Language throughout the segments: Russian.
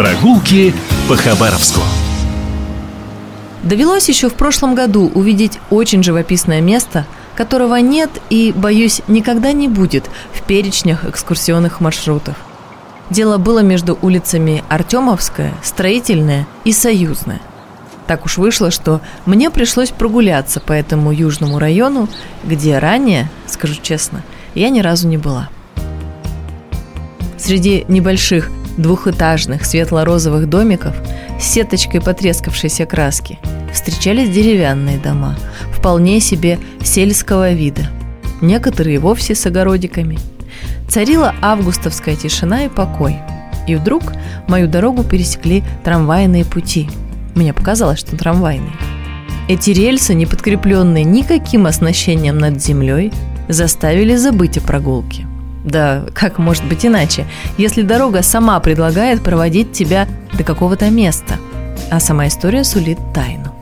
Прогулки по Хабаровску. Довелось еще в прошлом году увидеть очень живописное место, которого нет и, боюсь, никогда не будет в перечнях экскурсионных маршрутов. Дело было между улицами Артемовская, Строительная и Союзная. Так уж вышло, что мне пришлось прогуляться по этому южному району, где ранее, скажу честно, я ни разу не была. Среди небольших двухэтажных светло-розовых домиков с сеточкой потрескавшейся краски встречались деревянные дома, вполне себе сельского вида. Некоторые вовсе с огородиками. Царила августовская тишина и покой. И вдруг мою дорогу пересекли трамвайные пути. Мне показалось, что трамвайные. Эти рельсы, не подкрепленные никаким оснащением над землей, заставили забыть о прогулке. Да, как может быть иначе, если дорога сама предлагает проводить тебя до какого-то места, а сама история сулит тайну.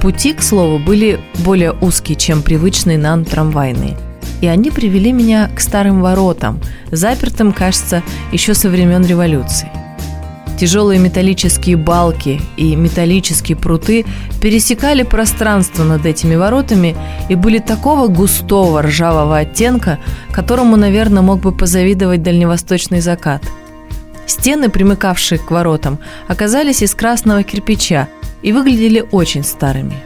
Пути, к слову, были более узкие, чем привычные нам трамвайные. И они привели меня к старым воротам, запертым, кажется, еще со времен революции – Тяжелые металлические балки и металлические пруты пересекали пространство над этими воротами и были такого густого ржавого оттенка, которому, наверное, мог бы позавидовать дальневосточный закат. Стены, примыкавшие к воротам, оказались из красного кирпича и выглядели очень старыми.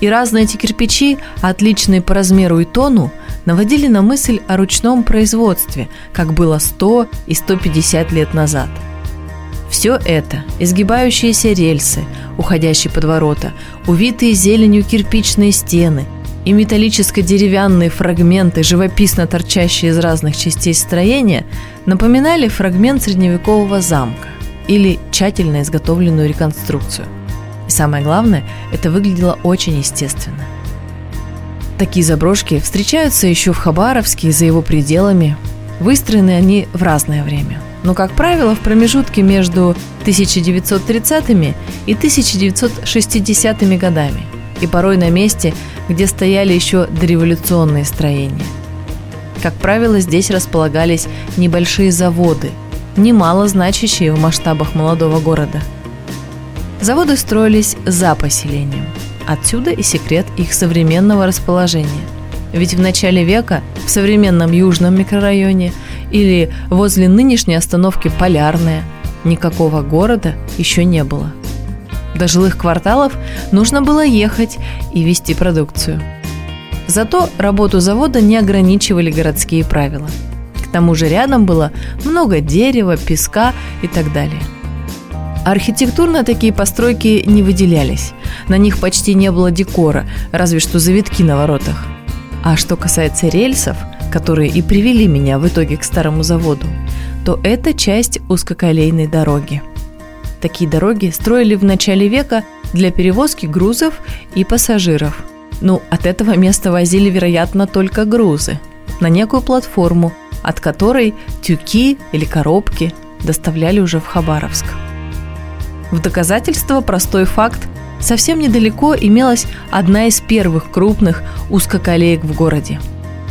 И разные эти кирпичи, отличные по размеру и тону, наводили на мысль о ручном производстве, как было 100 и 150 лет назад – все это – изгибающиеся рельсы, уходящие под ворота, увитые зеленью кирпичные стены и металлическо-деревянные фрагменты, живописно торчащие из разных частей строения, напоминали фрагмент средневекового замка или тщательно изготовленную реконструкцию. И самое главное, это выглядело очень естественно. Такие заброшки встречаются еще в Хабаровске и за его пределами. Выстроены они в разное время – но, как правило, в промежутке между 1930-ми и 1960-ми годами, и порой на месте, где стояли еще дореволюционные строения. Как правило, здесь располагались небольшие заводы, немало значащие в масштабах молодого города. Заводы строились за поселением. Отсюда и секрет их современного расположения. Ведь в начале века в современном южном микрорайоне или возле нынешней остановки Полярная никакого города еще не было. До жилых кварталов нужно было ехать и вести продукцию. Зато работу завода не ограничивали городские правила. К тому же рядом было много дерева, песка и так далее. Архитектурно такие постройки не выделялись. На них почти не было декора, разве что завитки на воротах. А что касается рельсов, которые и привели меня в итоге к старому заводу, то это часть узкоколейной дороги. Такие дороги строили в начале века для перевозки грузов и пассажиров. Ну, от этого места возили, вероятно, только грузы на некую платформу, от которой тюки или коробки доставляли уже в Хабаровск. В доказательство простой факт совсем недалеко имелась одна из первых крупных узкоколеек в городе.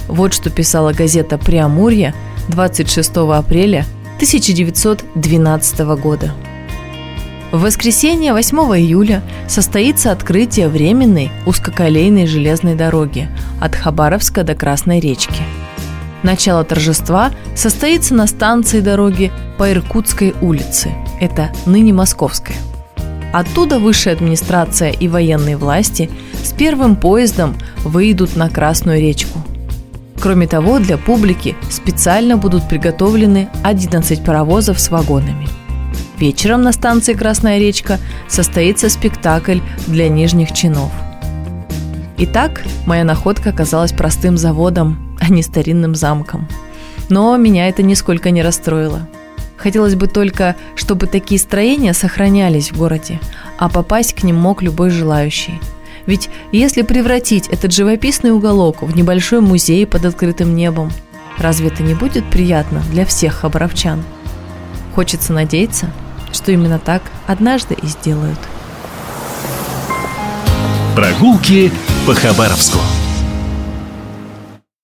Вот что писала газета «Преамурье» 26 апреля 1912 года. В воскресенье 8 июля состоится открытие временной узкоколейной железной дороги от Хабаровска до Красной речки. Начало торжества состоится на станции дороги по Иркутской улице, это ныне Московская – Оттуда высшая администрация и военные власти с первым поездом выйдут на Красную речку. Кроме того, для публики специально будут приготовлены 11 паровозов с вагонами. Вечером на станции Красная речка состоится спектакль для нижних чинов. Итак, моя находка оказалась простым заводом, а не старинным замком. Но меня это нисколько не расстроило – Хотелось бы только, чтобы такие строения сохранялись в городе, а попасть к ним мог любой желающий. Ведь если превратить этот живописный уголок в небольшой музей под открытым небом, разве это не будет приятно для всех хабаровчан? Хочется надеяться, что именно так однажды и сделают. Прогулки по Хабаровску.